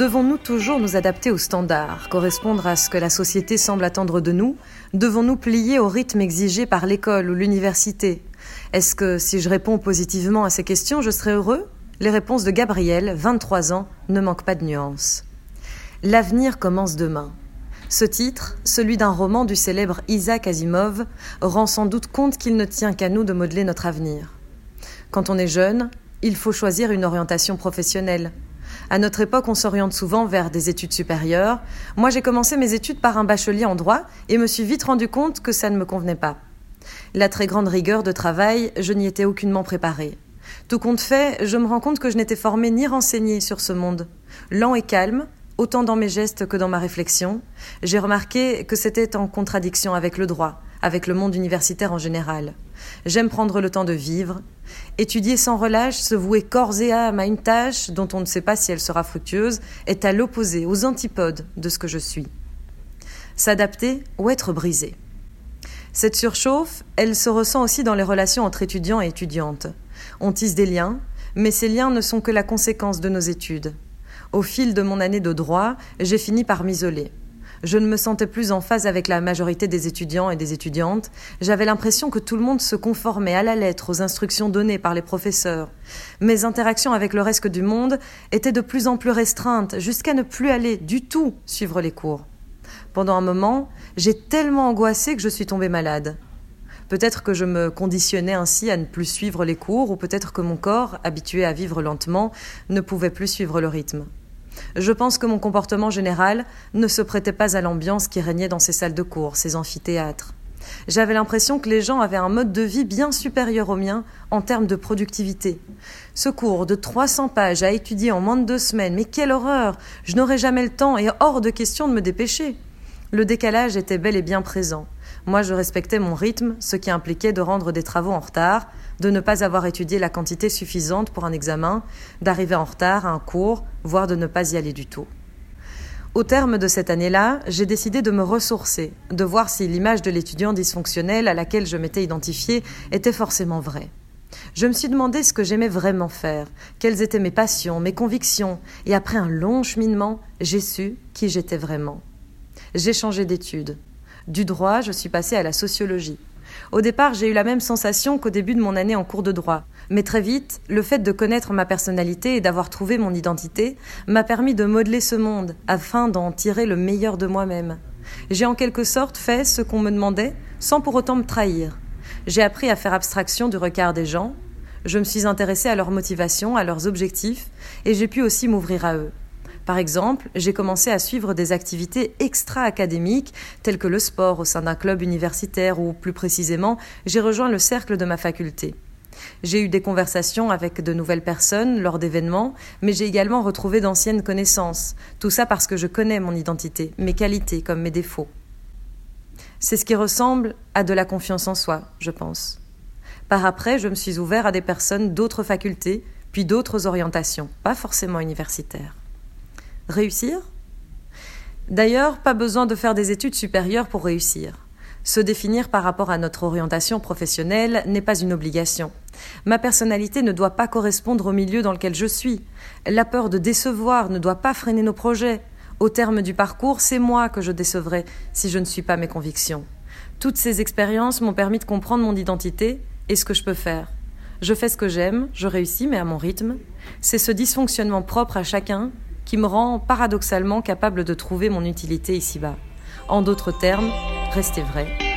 Devons-nous toujours nous adapter aux standards, correspondre à ce que la société semble attendre de nous? Devons-nous plier au rythme exigé par l'école ou l'université? Est-ce que si je réponds positivement à ces questions, je serai heureux? Les réponses de Gabriel, 23 ans, ne manquent pas de nuances. L'avenir commence demain. Ce titre, celui d'un roman du célèbre Isaac Asimov, rend sans doute compte qu'il ne tient qu'à nous de modeler notre avenir. Quand on est jeune, il faut choisir une orientation professionnelle. À notre époque, on s'oriente souvent vers des études supérieures. Moi, j'ai commencé mes études par un bachelier en droit et me suis vite rendu compte que ça ne me convenait pas. La très grande rigueur de travail, je n'y étais aucunement préparée. Tout compte fait, je me rends compte que je n'étais formée ni renseignée sur ce monde. Lent et calme, autant dans mes gestes que dans ma réflexion, j'ai remarqué que c'était en contradiction avec le droit, avec le monde universitaire en général. J'aime prendre le temps de vivre, étudier sans relâche, se vouer corps et âme à une tâche dont on ne sait pas si elle sera fructueuse, est à l'opposé, aux antipodes de ce que je suis. S'adapter ou être brisé. Cette surchauffe, elle se ressent aussi dans les relations entre étudiants et étudiantes. On tisse des liens, mais ces liens ne sont que la conséquence de nos études. Au fil de mon année de droit, j'ai fini par m'isoler. Je ne me sentais plus en phase avec la majorité des étudiants et des étudiantes. J'avais l'impression que tout le monde se conformait à la lettre aux instructions données par les professeurs. Mes interactions avec le reste du monde étaient de plus en plus restreintes, jusqu'à ne plus aller du tout suivre les cours. Pendant un moment, j'ai tellement angoissé que je suis tombée malade. Peut-être que je me conditionnais ainsi à ne plus suivre les cours, ou peut-être que mon corps, habitué à vivre lentement, ne pouvait plus suivre le rythme. Je pense que mon comportement général ne se prêtait pas à l'ambiance qui régnait dans ces salles de cours, ces amphithéâtres. J'avais l'impression que les gens avaient un mode de vie bien supérieur au mien en termes de productivité. Ce cours de 300 pages à étudier en moins de deux semaines, mais quelle horreur Je n'aurais jamais le temps et hors de question de me dépêcher. Le décalage était bel et bien présent. Moi, je respectais mon rythme, ce qui impliquait de rendre des travaux en retard, de ne pas avoir étudié la quantité suffisante pour un examen, d'arriver en retard à un cours, voire de ne pas y aller du tout. Au terme de cette année-là, j'ai décidé de me ressourcer, de voir si l'image de l'étudiant dysfonctionnel à laquelle je m'étais identifiée était forcément vraie. Je me suis demandé ce que j'aimais vraiment faire, quelles étaient mes passions, mes convictions, et après un long cheminement, j'ai su qui j'étais vraiment. J'ai changé d'études. Du droit, je suis passée à la sociologie. Au départ, j'ai eu la même sensation qu'au début de mon année en cours de droit. Mais très vite, le fait de connaître ma personnalité et d'avoir trouvé mon identité m'a permis de modeler ce monde afin d'en tirer le meilleur de moi-même. J'ai en quelque sorte fait ce qu'on me demandait sans pour autant me trahir. J'ai appris à faire abstraction du regard des gens, je me suis intéressée à leurs motivations, à leurs objectifs, et j'ai pu aussi m'ouvrir à eux. Par exemple, j'ai commencé à suivre des activités extra-académiques telles que le sport au sein d'un club universitaire ou plus précisément, j'ai rejoint le cercle de ma faculté. J'ai eu des conversations avec de nouvelles personnes lors d'événements, mais j'ai également retrouvé d'anciennes connaissances. Tout ça parce que je connais mon identité, mes qualités comme mes défauts. C'est ce qui ressemble à de la confiance en soi, je pense. Par après, je me suis ouvert à des personnes d'autres facultés, puis d'autres orientations, pas forcément universitaires. Réussir? D'ailleurs, pas besoin de faire des études supérieures pour réussir. Se définir par rapport à notre orientation professionnelle n'est pas une obligation. Ma personnalité ne doit pas correspondre au milieu dans lequel je suis. La peur de décevoir ne doit pas freiner nos projets. Au terme du parcours, c'est moi que je décevrai si je ne suis pas mes convictions. Toutes ces expériences m'ont permis de comprendre mon identité et ce que je peux faire. Je fais ce que j'aime, je réussis, mais à mon rythme. C'est ce dysfonctionnement propre à chacun qui me rend paradoxalement capable de trouver mon utilité ici-bas. En d'autres termes, restez vrai